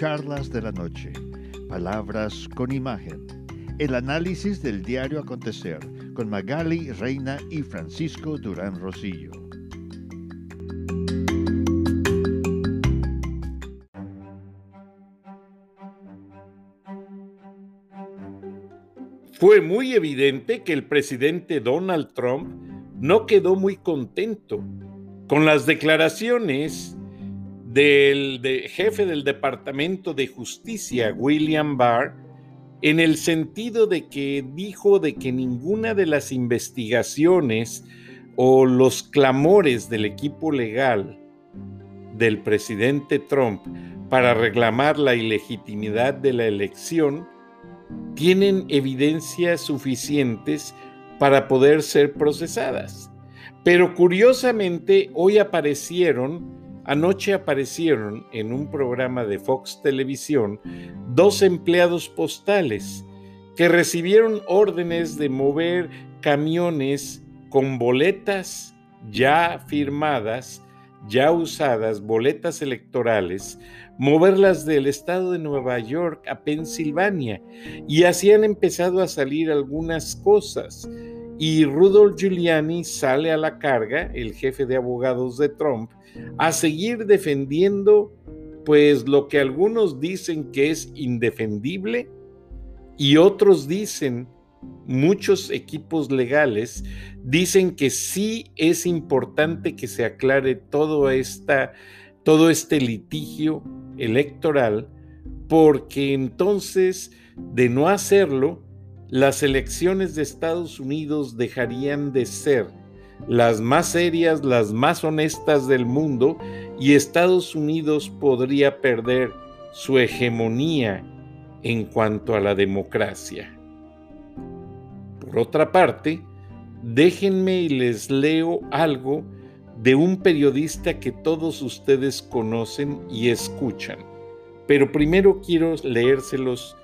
Charlas de la Noche, Palabras con Imagen, el análisis del diario acontecer con Magali Reina y Francisco Durán Rosillo. Fue muy evidente que el presidente Donald Trump no quedó muy contento con las declaraciones del jefe del Departamento de Justicia, William Barr, en el sentido de que dijo de que ninguna de las investigaciones o los clamores del equipo legal del presidente Trump para reclamar la ilegitimidad de la elección tienen evidencias suficientes para poder ser procesadas. Pero curiosamente hoy aparecieron Anoche aparecieron en un programa de Fox Televisión dos empleados postales que recibieron órdenes de mover camiones con boletas ya firmadas, ya usadas, boletas electorales, moverlas del estado de Nueva York a Pensilvania. Y así han empezado a salir algunas cosas. Y Rudolph Giuliani sale a la carga, el jefe de abogados de Trump, a seguir defendiendo pues lo que algunos dicen que es indefendible y otros dicen, muchos equipos legales dicen que sí es importante que se aclare todo, esta, todo este litigio electoral porque entonces de no hacerlo, las elecciones de Estados Unidos dejarían de ser las más serias, las más honestas del mundo, y Estados Unidos podría perder su hegemonía en cuanto a la democracia. Por otra parte, déjenme y les leo algo de un periodista que todos ustedes conocen y escuchan, pero primero quiero leérselos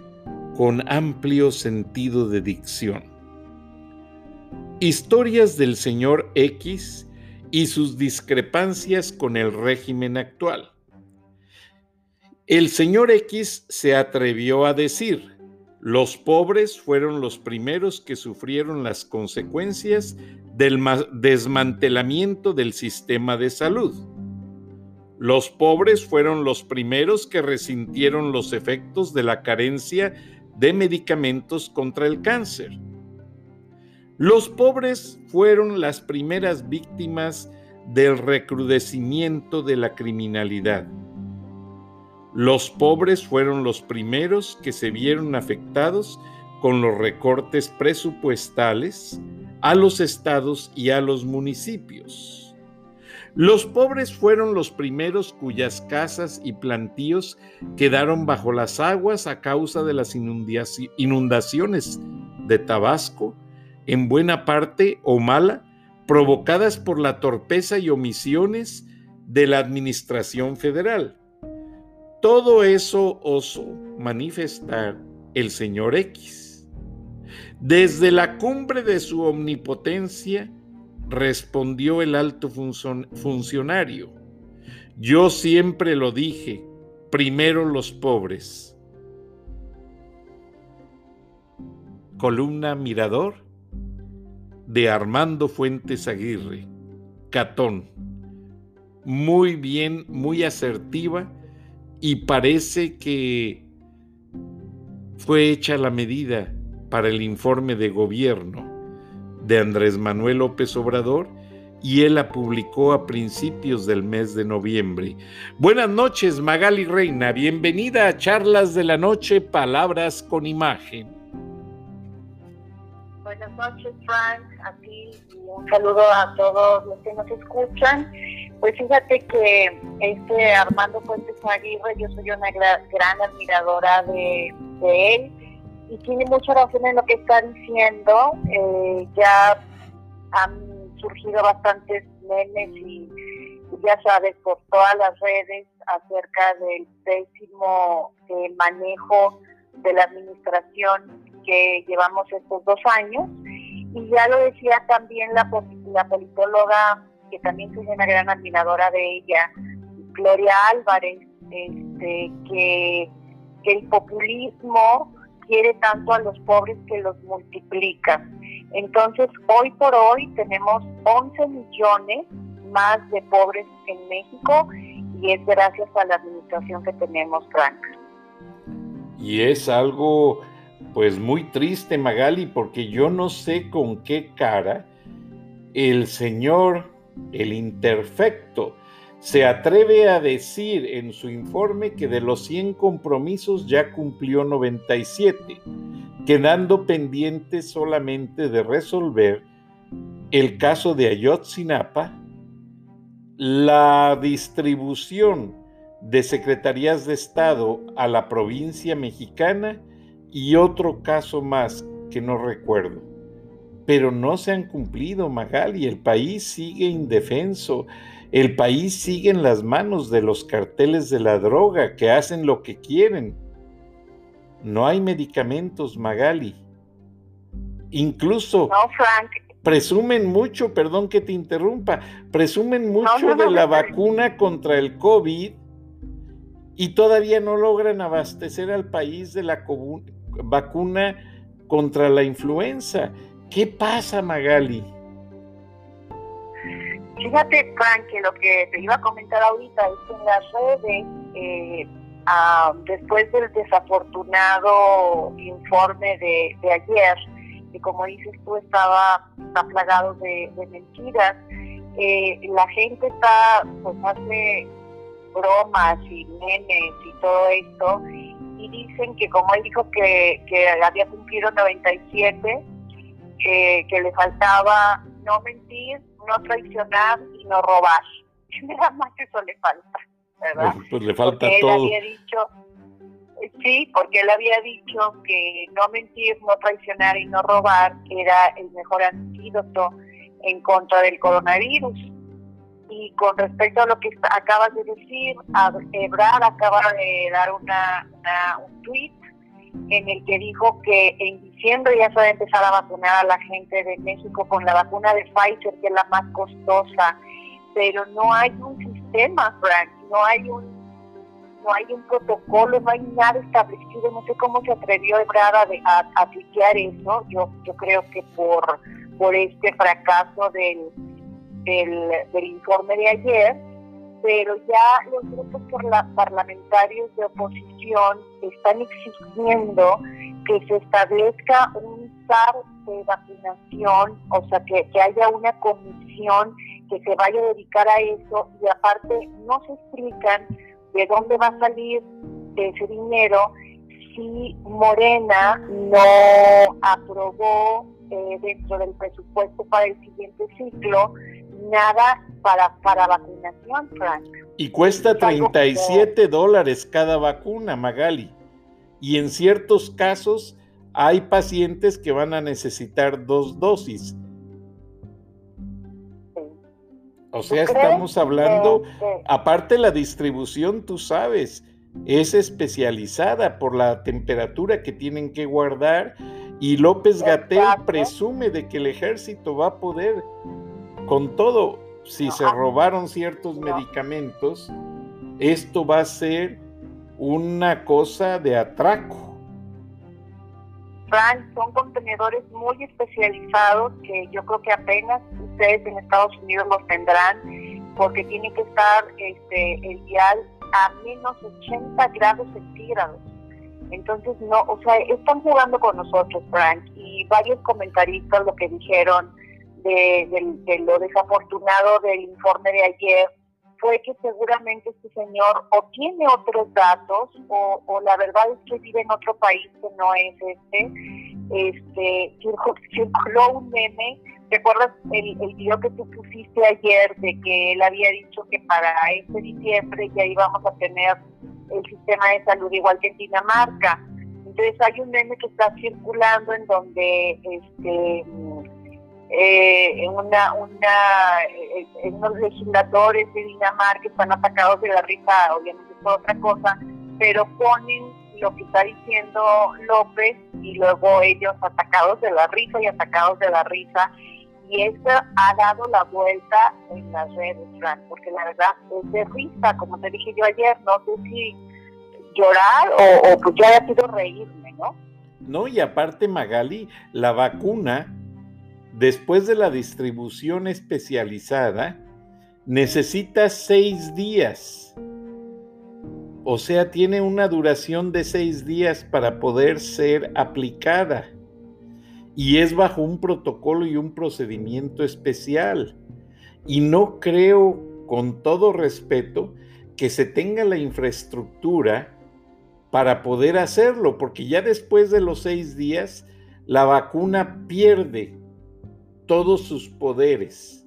con amplio sentido de dicción. Historias del señor X y sus discrepancias con el régimen actual. El señor X se atrevió a decir, los pobres fueron los primeros que sufrieron las consecuencias del desmantelamiento del sistema de salud. Los pobres fueron los primeros que resintieron los efectos de la carencia de medicamentos contra el cáncer. Los pobres fueron las primeras víctimas del recrudecimiento de la criminalidad. Los pobres fueron los primeros que se vieron afectados con los recortes presupuestales a los estados y a los municipios. Los pobres fueron los primeros cuyas casas y plantíos quedaron bajo las aguas a causa de las inundaciones de Tabasco en buena parte o mala, provocadas por la torpeza y omisiones de la Administración Federal. Todo eso osó manifestar el señor X. Desde la cumbre de su omnipotencia, respondió el alto funcionario, yo siempre lo dije, primero los pobres. Columna Mirador de Armando Fuentes Aguirre, Catón. Muy bien, muy asertiva y parece que fue hecha la medida para el informe de gobierno de Andrés Manuel López Obrador y él la publicó a principios del mes de noviembre. Buenas noches, Magali Reina. Bienvenida a Charlas de la Noche, Palabras con Imagen. Buenas noches, Frank, a ti y un saludo a todos los que nos escuchan. Pues fíjate que este Armando Fuentes Aguirre, yo soy una gran, admiradora de, él y tiene mucha razón en lo que está diciendo. Eh, ya han surgido bastantes memes y ya sabes, por todas las redes acerca del pésimo eh, manejo de la administración que llevamos estos dos años. Y ya lo decía también la, politóloga, que también soy una gran admiradora de ella, Gloria Álvarez, este, que, el populismo quiere tanto a los pobres que los multiplica. Entonces, hoy por hoy tenemos 11 millones más de pobres en México y es gracias a la administración que tenemos, Frank. Y es algo pues muy triste, Magali, porque yo no sé con qué cara el señor, el imperfecto, se atreve a decir en su informe que de los 100 compromisos ya cumplió 97, quedando pendiente solamente de resolver el caso de Ayotzinapa, la distribución de secretarías de Estado a la provincia mexicana y otro caso más que no recuerdo. Pero no se han cumplido, Magali. El país sigue indefenso. El país sigue en las manos de los carteles de la droga que hacen lo que quieren. No hay medicamentos, Magali. Incluso presumen mucho, perdón que te interrumpa, presumen mucho de la vacuna contra el COVID y todavía no logran abastecer al país de la vacuna contra la influenza. ¿Qué pasa, Magali? Fíjate, Frank, que lo que te iba a comentar ahorita es que en las redes, eh, ah, después del desafortunado informe de, ayer, que como dices tú estaba, plagado de, mentiras, eh, la gente está, pues hace bromas y memes y todo esto, y dicen que como él dijo que, que había cumplido 97, que, que le faltaba no mentir, no traicionar y no robar. Nada más que eso le falta, ¿verdad? Pues, pues le falta todo. Él había dicho, sí, porque él había dicho que no mentir, no traicionar y no robar era el mejor antídoto en contra del coronavirus. Y con respecto a lo que acabas de decir, Ebrard acaba de dar una, un tweet en el que dijo que en diciembre ya se va a empezar a vacunar a la gente de México con la vacuna de Pfizer, que es la más costosa, pero no hay un sistema, Frank, no hay un no hay un protocolo, no hay nada establecido, no sé cómo se atrevió Ebrard a, a, aplicar eso, yo yo creo que por por este fracaso del del, informe de ayer, pero ya los grupos parlamentarios de oposición están exigiendo que se establezca un SAR de vacunación, o sea, que, que haya una comisión que se vaya a dedicar a eso y aparte no se explican de dónde va a salir ese dinero si Morena no aprobó eh, dentro del presupuesto para el siguiente ciclo nada para, para vacunación, Frank. Y cuesta 37 dólares cada vacuna, Magali. Y en ciertos casos hay pacientes que van a necesitar dos dosis. O sea, estamos hablando, aparte la distribución, tú sabes, es especializada por la temperatura que tienen que guardar y López Gatel presume de que el ejército va a poder con todo, si se robaron ciertos medicamentos, esto va a ser una cosa de atraco. Frank, son contenedores muy especializados que yo creo que apenas ustedes en Estados Unidos los tendrán porque tiene que estar este, el vial a menos 80 grados centígrados. Entonces, no, o sea, están jugando con nosotros, Frank, y varios comentaristas lo que dijeron de, lo desafortunado del informe de ayer fue que seguramente este señor o tiene otros datos o, la verdad es que vive en otro país que no es este. Este circuló un meme. ¿Recuerdas el, el video que tú pusiste ayer de que él había dicho que para este diciembre ya íbamos a tener el sistema de salud igual que en Dinamarca? Entonces hay un meme que está circulando en donde este eh, una, una, eh, unos legisladores de Dinamarca están atacados de la risa, obviamente es otra cosa, pero ponen lo que está diciendo López y luego ellos atacados de la risa y atacados de la risa. Y eso ha dado la vuelta en las redes, porque la verdad es de risa, como te dije yo ayer, no sé si llorar o, o pues ya ha sido reírme, ¿no? No, y aparte Magali, la vacuna, después de la distribución especializada, necesita seis días. O sea, tiene una duración de seis días para poder ser aplicada. Y es bajo un protocolo y un procedimiento especial. Y no creo, con todo respeto, que se tenga la infraestructura para poder hacerlo, porque ya después de los seis días, la vacuna pierde todos sus poderes.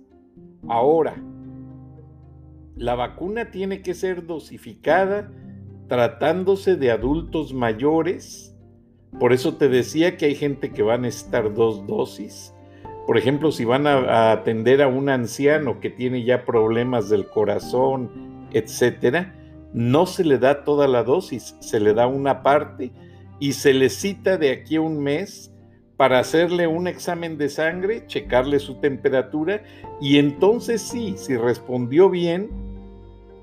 Ahora, la vacuna tiene que ser dosificada tratándose de adultos mayores. Por eso te decía que hay gente que van a necesitar dos dosis. Por ejemplo, si van a, atender a un anciano que tiene ya problemas del corazón, etcétera, no se le da toda la dosis, se le da una parte y se le cita de aquí a un mes para hacerle un examen de sangre, checarle su temperatura y entonces sí, si respondió bien,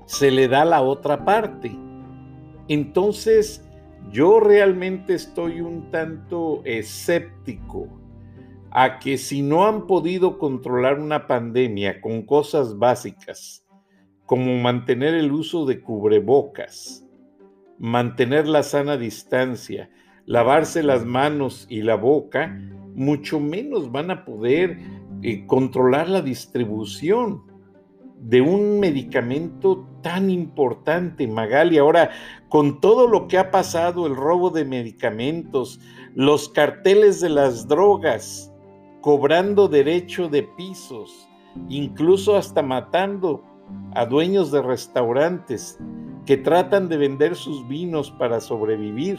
se le da la otra parte. Entonces, yo realmente estoy un tanto escéptico a que si no han podido controlar una pandemia con cosas básicas, como mantener el uso de cubrebocas, mantener la sana distancia, lavarse las manos y la boca, mucho menos van a poder eh, controlar la distribución de un medicamento tan importante, Magali. Ahora, con todo lo que ha pasado, el robo de medicamentos, los carteles de las drogas, cobrando derecho de pisos, incluso hasta matando a dueños de restaurantes que tratan de vender sus vinos para sobrevivir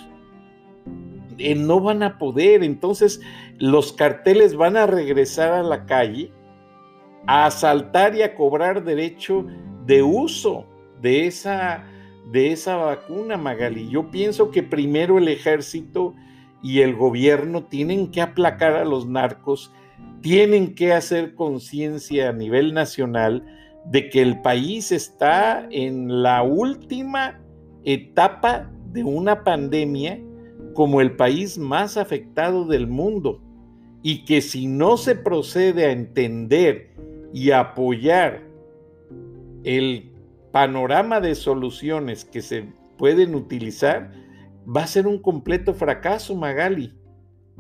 eh, no van a poder. Entonces los carteles van a regresar a la calle a asaltar y a cobrar derecho de uso de esa, de esa vacuna, Magali. Yo pienso que primero el ejército y el gobierno tienen que aplacar a los narcos, tienen que hacer conciencia a nivel nacional de que el país está en la última etapa de una pandemia como el país más afectado del mundo y que si no se procede a entender y apoyar el panorama de soluciones que se pueden utilizar, va a ser un completo fracaso, Magali.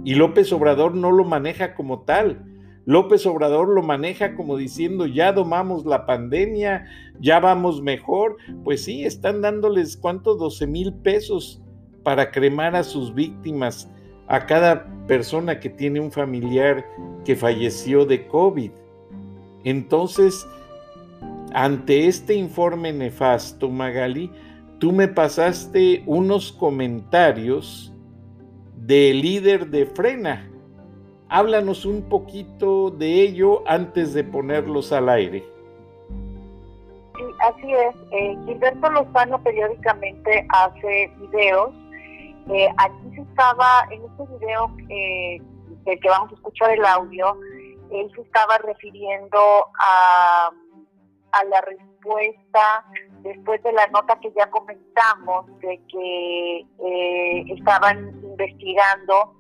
Y López Obrador no lo maneja como tal. López Obrador lo maneja como diciendo, ya domamos la pandemia, ya vamos mejor. Pues sí, están dándoles cuánto, 12 mil pesos para cremar a sus víctimas, a cada persona que tiene un familiar que falleció de COVID. Entonces, ante este informe nefasto, Magali, tú me pasaste unos comentarios del líder de Frena. Háblanos un poquito de ello antes de ponerlos al aire. Sí, así es. Eh, Gilberto Lozano periódicamente hace videos eh, aquí se estaba, en este video que, del que vamos a escuchar el audio, él se estaba refiriendo a, a la respuesta después de la nota que ya comentamos de que eh, estaban investigando,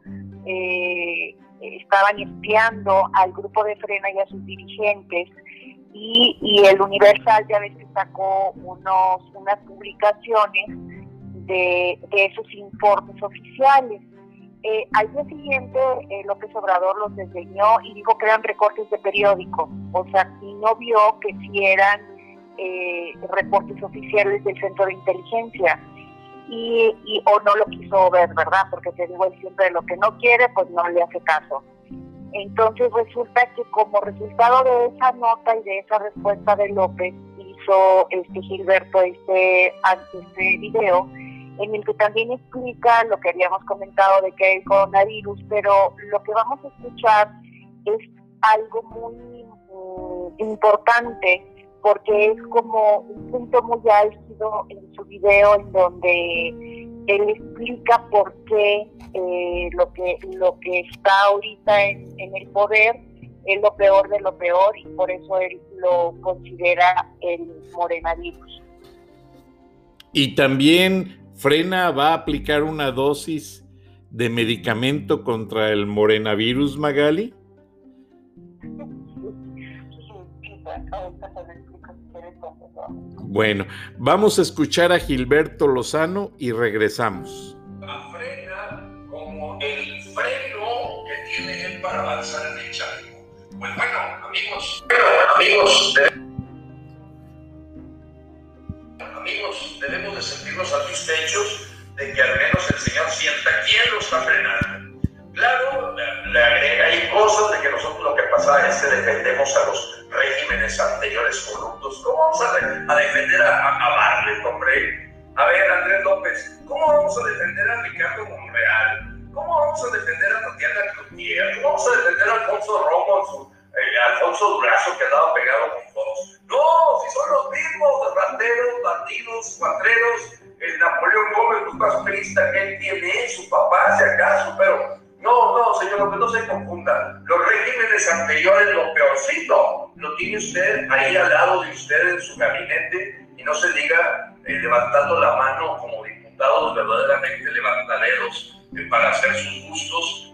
eh, estaban espiando al grupo de Frena y a sus dirigentes. Y, y el Universal ya ves que sacó unos, unas publicaciones de, esos informes oficiales. Eh, al día siguiente, eh, López Obrador los desdeñó y dijo que eran recortes de periódico, o sea, y no vio que si eran eh, reportes oficiales del Centro de Inteligencia. Y, o no lo quiso ver, ¿verdad? Porque te digo, él siempre lo que no quiere, pues no le hace caso. Entonces resulta que como resultado de esa nota y de esa respuesta de López, hizo este Gilberto este, este video en el que también explica lo que habíamos comentado de que hay coronavirus, pero lo que vamos a escuchar es algo muy mm, importante porque es como un punto muy álgido en su video en donde él explica por qué eh, lo que lo que está ahorita en, en el poder es lo peor de lo peor y por eso él lo considera el morenavirus. Y también Frena va a aplicar una dosis de medicamento contra el morenavirus, Magali. Bueno, vamos a escuchar a Gilberto Lozano y regresamos. La frena como el freno que tiene él para avanzar en el charco. Pues bueno, amigos, amigos, amigos, sentirnos satisfechos de que al menos el Señor sienta quién lo está frenando. Claro, le agrega hay cosas de que nosotros lo que pasa es que defendemos a los regímenes anteriores corruptos. ¿Cómo vamos a, defender a, a, hombre? A ver, Andrés López, ¿cómo vamos a defender a Ricardo Monreal? ¿Cómo vamos a defender a Tatiana Cloutier? ¿Cómo vamos a defender a Alfonso Romo, eh, Alfonso Durazo, que andaba pegado con todos? No, si son los mismos, rateros, bandidos, cuatreros, el Napoleón Gómez, un pastorista que él tiene, su papá, si acaso, pero no, no, señor no se confunda. Los regímenes anteriores, lo peorcito, lo tiene usted ahí al lado de usted en su gabinete y no se diga eh, levantando la mano como diputados verdaderamente levantaderos eh, para hacer sus gustos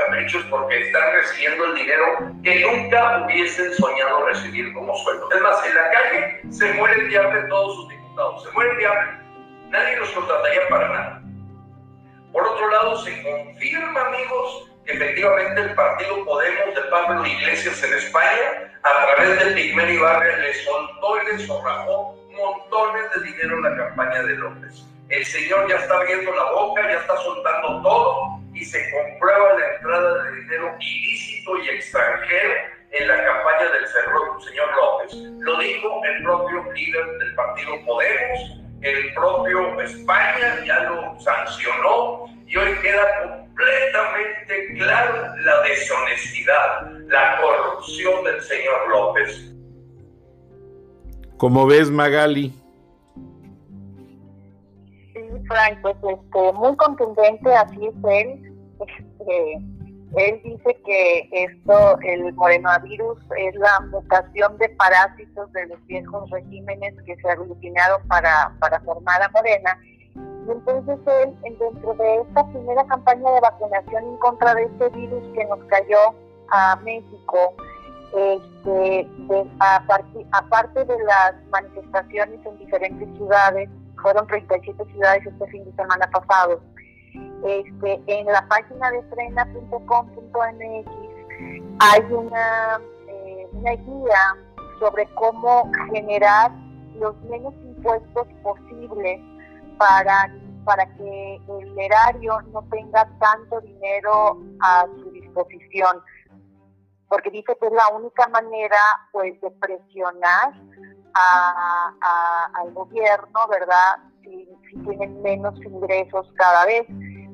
caprichos porque están recibiendo el dinero que nunca hubiesen soñado recibir como sueldo. Es más, en la calle se mueren de hambre todos sus diputados, se mueren de hambre. Nadie los contrataría para nada. Por otro lado, se confirma, amigos, que efectivamente el partido Podemos de Pablo Iglesias en España, a través de Pigmeno Ibarra, le soltó y le sorrajó montones de dinero en la campaña de López. El señor ya está abriendo la boca, ya está soltando todo y se comprueba la entrada de dinero ilícito y extranjero en la campaña del señor López. Lo dijo el propio líder del partido Podemos, el propio España ya lo sancionó y hoy queda completamente clara la deshonestidad, la corrupción del señor López. ¿Cómo ves, Magali? Sí, Frank, pues este, muy contundente, así es él. Este, él dice que esto, el morenovirus, es la mutación de parásitos de los viejos regímenes que se aglutinaron para, para formar a Morena. Y entonces él, dentro de esta primera campaña de vacunación en contra de este virus que nos cayó a México, este, aparte de las manifestaciones en diferentes ciudades, fueron 37 ciudades este fin de semana pasado, este, en la página de frena.com.mx hay una, eh, una guía sobre cómo generar los menos impuestos posibles para, para que el erario no tenga tanto dinero a su disposición. Porque dice que es la única manera pues de presionar al gobierno, ¿verdad? Si, tienen menos ingresos cada vez.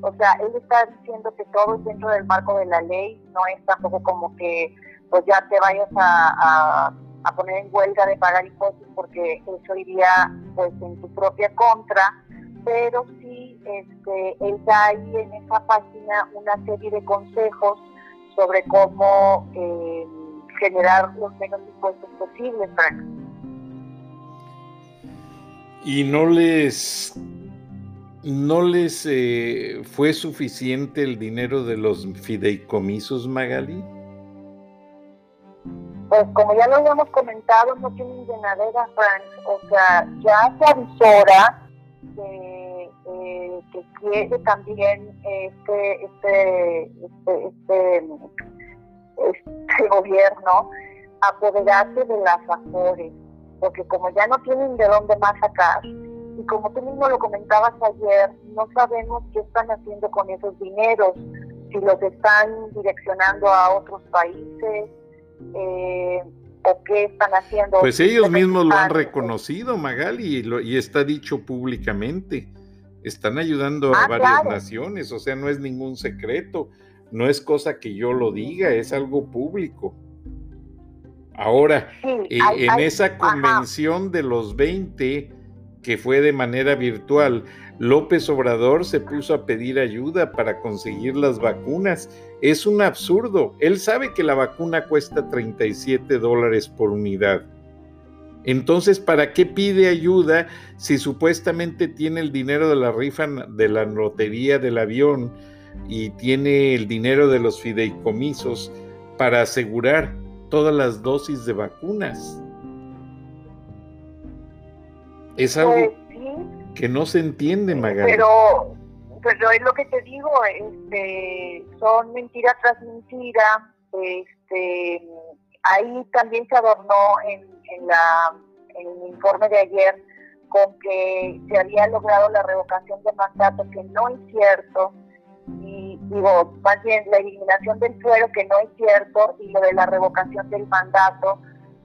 O sea, él está diciendo que todo es dentro del marco de la ley, no es tampoco como que pues ya te vayas a, poner en huelga de pagar impuestos porque eso iría pues en tu propia contra, pero sí este, él da ahí en esa página una serie de consejos sobre cómo eh, generar los menos impuestos posibles, Frank. Y no les ¿No les eh, fue suficiente el dinero de los fideicomisos, Magali? Pues como ya lo habíamos comentado, no tienen llenadera, Frank. O sea, ya se avisora que, eh, quiere también este, este, este, este, este gobierno apoderarse de las afores, porque como ya no tienen de dónde más sacar, y como tú mismo lo comentabas ayer, no sabemos qué están haciendo con esos dineros, si los están direccionando a otros países eh, o qué están haciendo. Pues ellos mismos lo han reconocido, Magali, y, está dicho públicamente. Están ayudando a ah, varias naciones, o sea, no es ningún secreto, no es cosa que yo lo diga, es algo público. Ahora, eh, en esa convención de los 20, que fue de manera virtual, López Obrador se puso a pedir ayuda para conseguir las vacunas. Es un absurdo. Él sabe que la vacuna cuesta 37 dólares por unidad. Entonces, ¿para qué pide ayuda si supuestamente tiene el dinero de la rifa de la lotería del avión y tiene el dinero de los fideicomisos para asegurar todas las dosis de vacunas? Es algo pues que no se entiende, Magali. Pero, pero es lo que te digo, este, son mentiras tras mentira. Este, ahí también se adornó en, en, la, en el informe de ayer con que se había logrado la revocación de mandato, que no es cierto, digo, más bien la eliminación del fuero, que no es cierto, y lo de la revocación del mandato,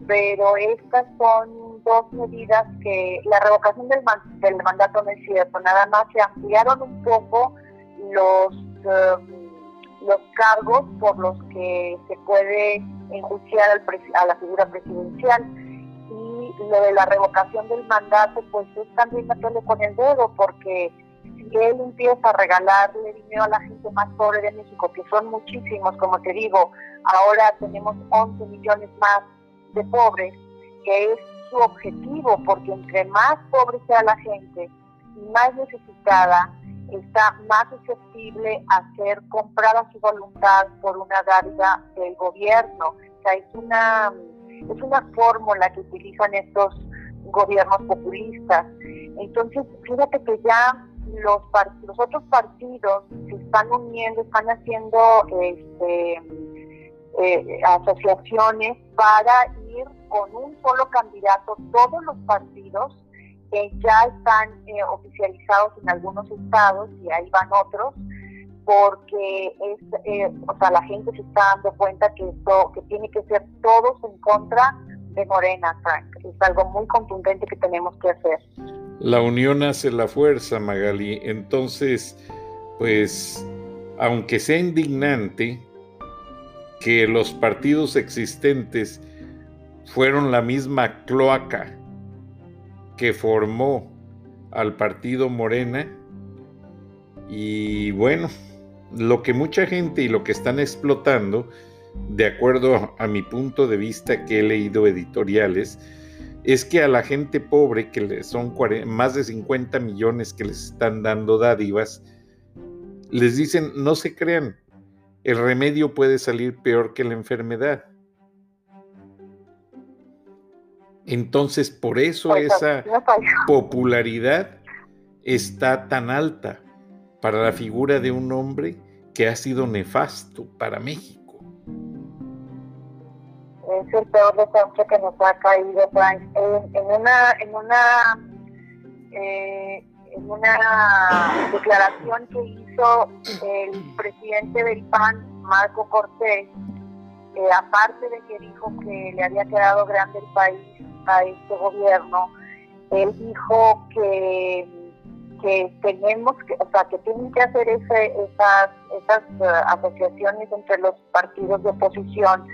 pero estas son dos medidas que la revocación del, del mandato no es cierto, nada más se ampliaron un poco los, em, los cargos por los que se puede enjuiciar al a la figura presidencial. Y lo de la revocación del mandato, pues es también meterle con el dedo, porque si él empieza a regalarle dinero a la gente más pobre de México, que son muchísimos, como te digo, ahora tenemos 11 millones más de pobres, que es su objetivo, porque entre más pobre sea la gente y más necesitada, está más susceptible a ser comprada su voluntad por una dádiva del gobierno. O sea, es una, es una fórmula que utilizan estos gobiernos populistas. Entonces, fíjate que ya los, los otros partidos se están uniendo, están haciendo este, eh, asociaciones para ir con un solo candidato todos los partidos que ya están eh, oficializados en algunos estados y ahí van otros porque es, eh, o sea, la gente se está dando cuenta que esto que tiene que ser todos en contra de Morena, Frank. Es algo muy contundente que tenemos que hacer. La unión hace la fuerza, Magali. Entonces, pues, aunque sea indignante que los partidos existentes fueron la misma cloaca que formó al partido Morena. Y bueno, lo que mucha gente y lo que están explotando, de acuerdo a mi punto de vista que he leído editoriales, es que a la gente pobre, que son más de 50 millones que les están dando dádivas, les dicen, no se crean, el remedio puede salir peor que la enfermedad. Entonces, por eso esa popularidad está tan alta para la figura de un hombre que ha sido nefasto para México. Es el peor desastre que nos ha caído, Frank. En, una, en una, eh, en una declaración que hizo el presidente del PAN, Marco Cortés, eh, aparte de que dijo que le había quedado grande el país a este gobierno, él dijo que, que tenemos que, o sea, que tienen que hacer ese, esas, esas eh, asociaciones entre los partidos de oposición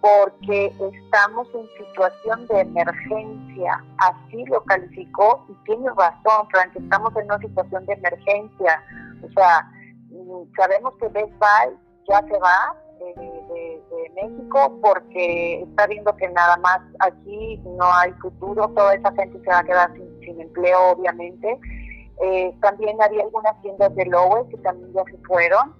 porque estamos en situación de emergencia, así lo calificó y tiene razón, Frank, estamos en una situación de emergencia, o sea, mm, sabemos que Best Buy ya se va, de, México porque está viendo que nada más aquí no hay futuro, toda esa gente se va a quedar sin, empleo obviamente. Eh, también había algunas tiendas de Lowe que también ya se fueron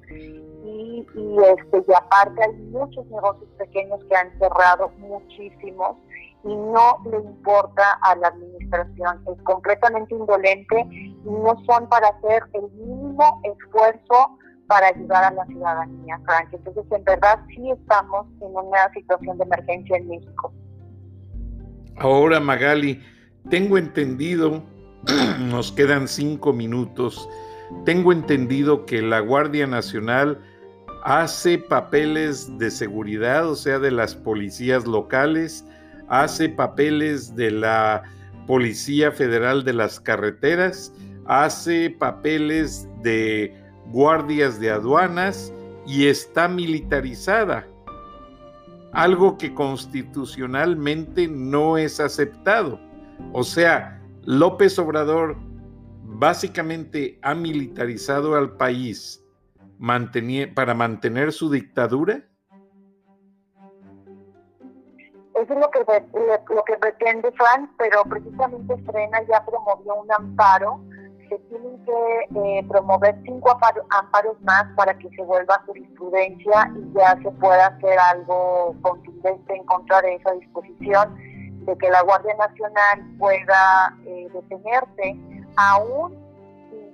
y, este, y aparte hay muchos negocios pequeños que han cerrado, muchísimos, y no le importa a la administración, es completamente indolente y no son para hacer el mínimo esfuerzo para ayudar a la ciudadanía, Frank. Entonces, en verdad, sí estamos en una situación de emergencia en México. Ahora, Magali, tengo entendido, nos quedan cinco minutos, tengo entendido que la Guardia Nacional hace papeles de seguridad, o sea, de las policías locales, hace papeles de la Policía Federal de las Carreteras, hace papeles de guardias de aduanas y está militarizada, algo que constitucionalmente no es aceptado. O sea, López Obrador básicamente ha militarizado al país para mantener su dictadura. Eso es lo que, lo que pretende Frank, pero precisamente Frena ya promovió un amparo. Se tienen que eh, promover cinco amparos más para que se vuelva jurisprudencia y ya se pueda hacer algo contundente en contra de esa disposición de que la Guardia Nacional pueda eh, detenerte aún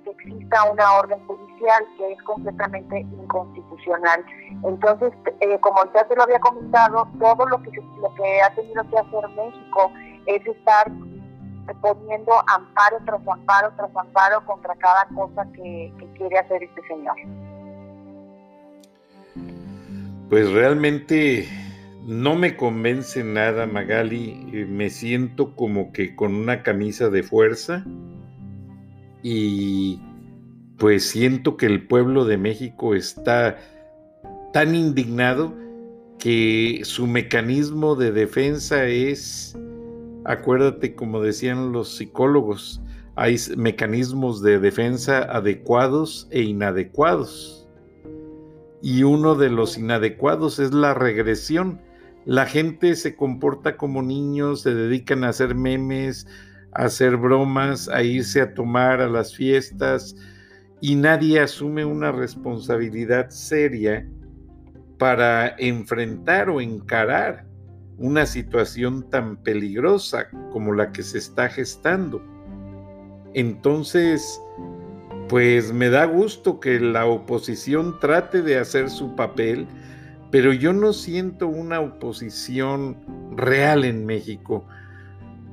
que exista una orden judicial que es completamente inconstitucional. Entonces, eh, como ya te lo había comentado, todo lo que, lo que ha tenido que hacer México es estar poniendo amparo tras amparo tras amparo contra cada cosa que, que quiere hacer este señor. Pues realmente no me convence nada, Magali. Eh, me siento como que con una camisa de fuerza y pues siento que el pueblo de México está tan indignado que su mecanismo de defensa es, acuérdate como decían los psicólogos, hay mecanismos de defensa adecuados e inadecuados. Y uno de los inadecuados es la regresión la gente se comporta como niños, se dedican a hacer memes, hacer bromas, a irse a tomar a las fiestas y nadie asume una responsabilidad seria para enfrentar o encarar una situación tan peligrosa como la que se está gestando. Entonces, pues me da gusto que la oposición trate de hacer su papel, pero yo no siento una oposición real en México,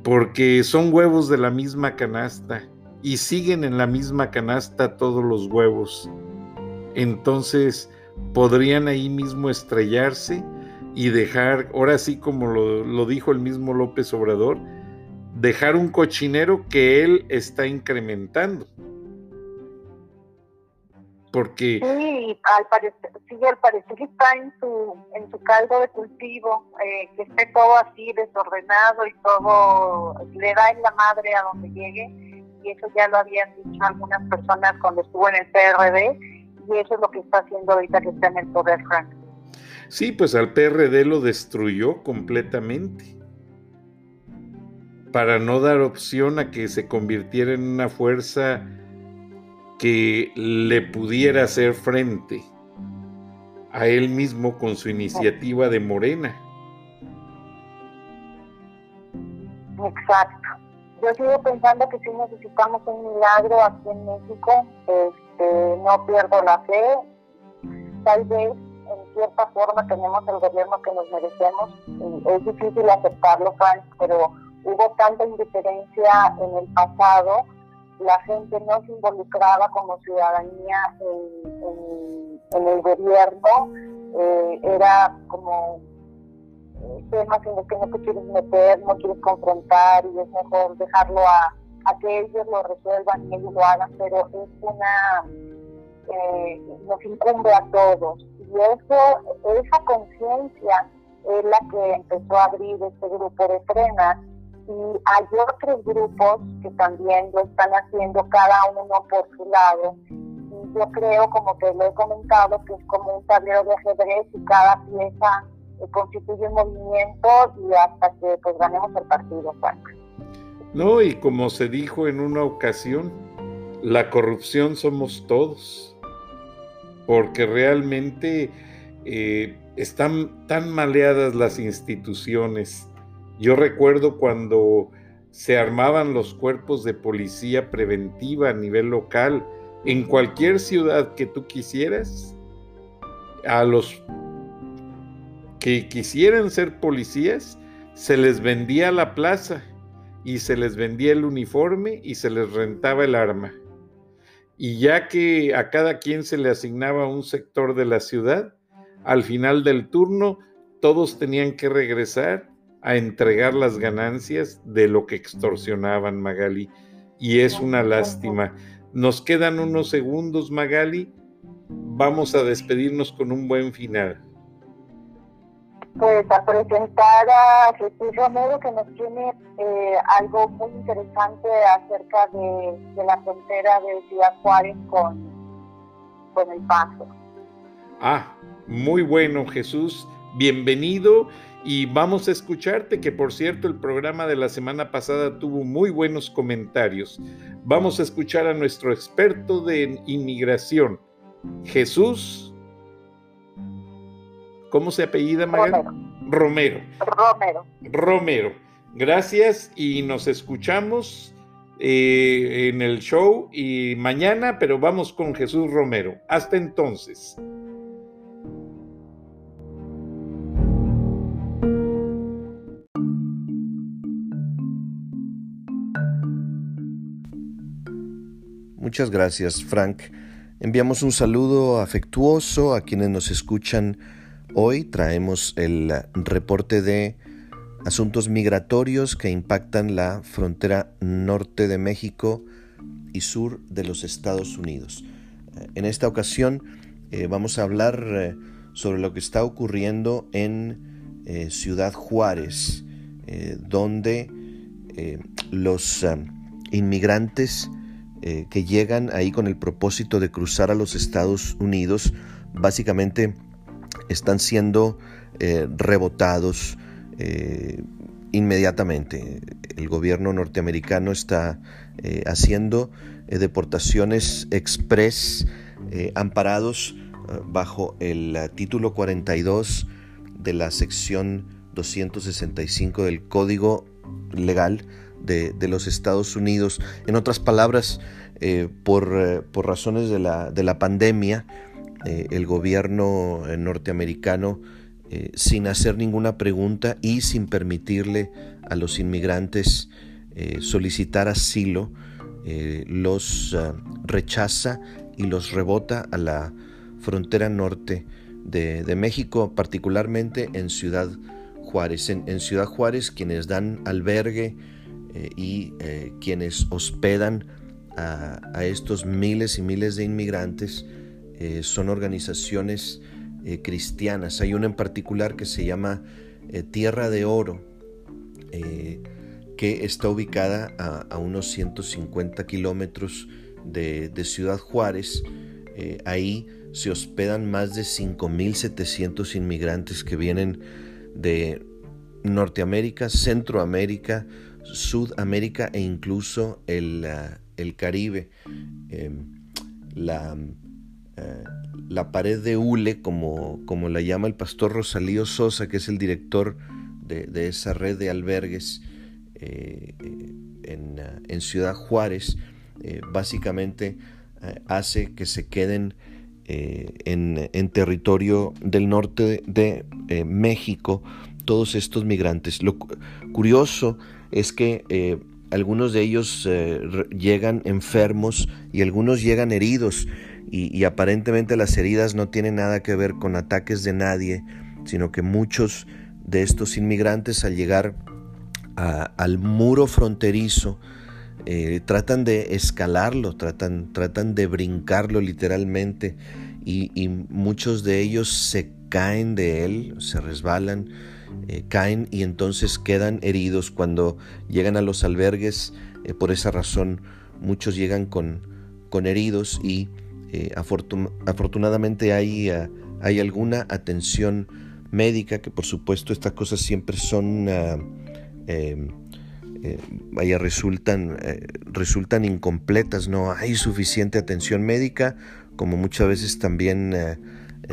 porque son huevos de la misma canasta y siguen en la misma canasta todos los huevos. Entonces podrían ahí mismo estrellarse y dejar, ahora sí como lo, lo dijo el mismo López Obrador, dejar un cochinero que él está incrementando porque sí al parecer sí al parecer está en su en su caldo de cultivo eh, que esté todo así desordenado y todo le da en la madre a donde llegue y eso ya lo habían dicho algunas personas cuando estuvo en el PRD y eso es lo que está haciendo ahorita que está en el poder Frank. Sí pues al PRD lo destruyó completamente para no dar opción a que se convirtiera en una fuerza que le pudiera hacer frente a él mismo con su iniciativa de Morena. Exacto. Yo sigo pensando que si necesitamos un milagro aquí en México, este, no pierdo la fe. Tal vez en cierta forma tenemos el gobierno que nos merecemos. Es difícil aceptarlo, Frank, pero hubo tanta indiferencia en el pasado la gente no se involucraba como ciudadanía en, el gobierno, eh, era como eh, temas en los que no te quieres meter, no quieres confrontar y es mejor dejarlo a, que ellos lo resuelvan y ellos lo hagan, pero es una, eh, nos incumbe a todos. Y eso, esa conciencia es la que empezó a abrir este grupo de frenas y hay otros grupos que también lo están haciendo cada uno por su lado. Y yo creo, como te lo he comentado, que es como un tablero de ajedrez y cada pieza eh, constituye un movimiento y hasta que pues ganemos el partido. No, y como se dijo en una ocasión, la corrupción somos todos, porque realmente eh, están tan maleadas las instituciones, yo recuerdo cuando se armaban los cuerpos de policía preventiva a nivel local, en cualquier ciudad que tú quisieras, a los que quisieran ser policías, se les vendía la plaza y se les vendía el uniforme y se les rentaba el arma. Y ya que a cada quien se le asignaba un sector de la ciudad, al final del turno todos tenían que regresar a entregar las ganancias de lo que extorsionaban Magali. Y es una lástima. Nos quedan unos segundos, Magali. Vamos a despedirnos con un buen final. Pues a presentar a Jesús Romero que nos tiene eh, algo muy interesante acerca de, la frontera de Ciudad Juárez con, con El Paso. Ah, muy bueno Jesús bienvenido y vamos a escucharte, que por cierto el programa de la semana pasada tuvo muy buenos comentarios. Vamos a escuchar a nuestro experto de inmigración, Jesús. ¿Cómo se apellida? Romero. Romero. Romero. Gracias y nos escuchamos eh, en el show y mañana, pero vamos con Jesús Romero. Hasta entonces. Muchas gracias, Frank. Enviamos un saludo afectuoso a quienes nos escuchan hoy. Traemos el reporte de asuntos migratorios que impactan la frontera norte de México y sur de los Estados Unidos. Eh, en esta ocasión eh, vamos a hablar eh, sobre lo que está ocurriendo en Ciudad Juárez, donde los inmigrantes eh, que llegan ahí con el propósito de cruzar a los Estados Unidos, básicamente están siendo eh, rebotados eh, inmediatamente. El gobierno norteamericano está haciendo deportaciones express amparados bajo el título 42 de la sección 265 del Código Legal de, los Estados Unidos. En otras palabras, eh, por, eh, por, razones de la, de la pandemia, eh, el gobierno norteamericano, sin hacer ninguna pregunta y sin permitirle a los inmigrantes solicitar asilo, los rechaza y los rebota a la frontera norte de, México, particularmente en Ciudad Juárez. en Ciudad Juárez, quienes dan albergue, eh, y eh, quienes hospedan a, estos miles y miles de inmigrantes eh, son organizaciones cristianas. Hay una en particular que se llama Tierra de Oro, que está ubicada a, unos 150 kilómetros de, de, Ciudad Juárez. ahí se hospedan más de 5.700 inmigrantes que vienen de Norteamérica, Centroamérica, Sudamérica e incluso el, ah, Caribe. Em, la, eh, la, pared de Hule, como, como, la llama el pastor Rosalío Sosa, que es el director de, esa red de albergues eh, en, ah, en, Ciudad Juárez, eh, básicamente hace que se queden en, en, territorio del norte de, de México todos estos migrantes. Lo curioso es que eh, algunos de ellos eh, llegan enfermos y algunos llegan heridos. Y, aparentemente las heridas no tienen nada que ver con ataques de nadie, sino que muchos de estos inmigrantes al llegar al muro fronterizo eh, tratan de escalarlo, tratan, tratan de brincarlo literalmente y, y muchos de ellos se caen de él, se resbalan eh, caen y entonces quedan heridos cuando llegan a los albergues. Eh, por esa razón muchos llegan con, con heridos y eh, afortunadamente hay, hay alguna atención médica que por supuesto estas cosas siempre son... Em, vaya, resultan, resultan incompletas, no hay suficiente atención médica, como muchas veces también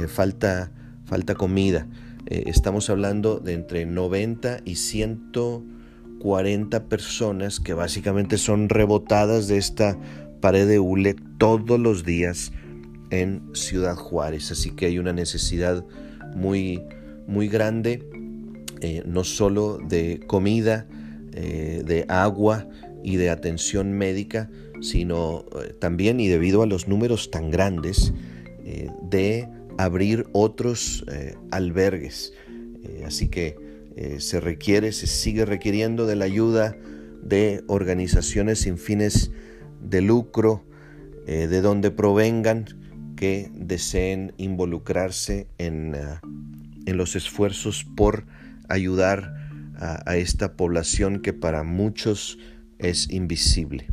falta, falta comida. Eh, estamos hablando de entre 90 y 140 personas que básicamente son rebotadas de esta pared de hule todos los días en Ciudad Juárez. Así que hay una necesidad muy, muy grande, eh, no solo de comida, eh, de agua y de atención médica, sino también y debido a los números tan grandes de abrir otros eh, albergues. Eh, así que eh, se requiere, se sigue requiriendo de la ayuda de organizaciones sin fines de lucro, de donde provengan, que deseen involucrarse en, en los esfuerzos por ayudar a, esta población que para muchos es invisible.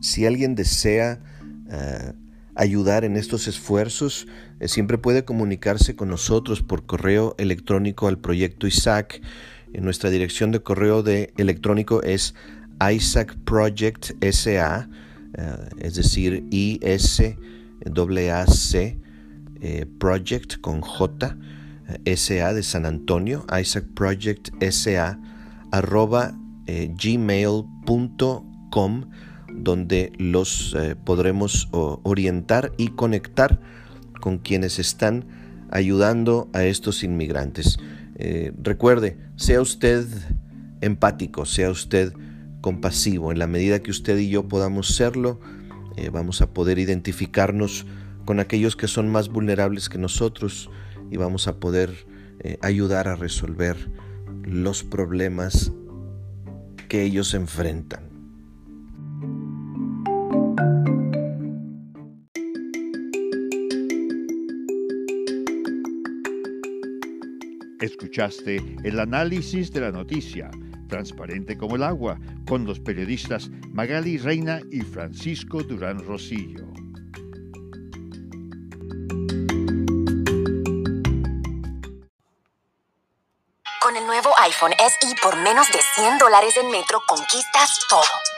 Si alguien desea ayudar en estos esfuerzos, eh, siempre puede comunicarse con nosotros por correo electrónico al proyecto Isaac. En nuestra dirección de correo de electrónico es Isaac Project SA, eh, es decir, ISAC eh, Project con J, SA de San Antonio, Isaac Project SA, arroba gmail.com donde los eh, podremos orientar y conectar con quienes están ayudando a estos inmigrantes. Eh, recuerde, sea usted empático, sea usted compasivo. En la medida que usted y yo podamos serlo, eh, vamos a poder identificarnos con aquellos que son más vulnerables que nosotros y vamos a poder ayudar a resolver los problemas que ellos enfrentan. Escuchaste el análisis de la noticia, transparente como el agua, con los periodistas Magali Reina y Francisco Durán Rosillo. Con el nuevo iPhone SE por menos de 100 dólares en Metro, conquistas todo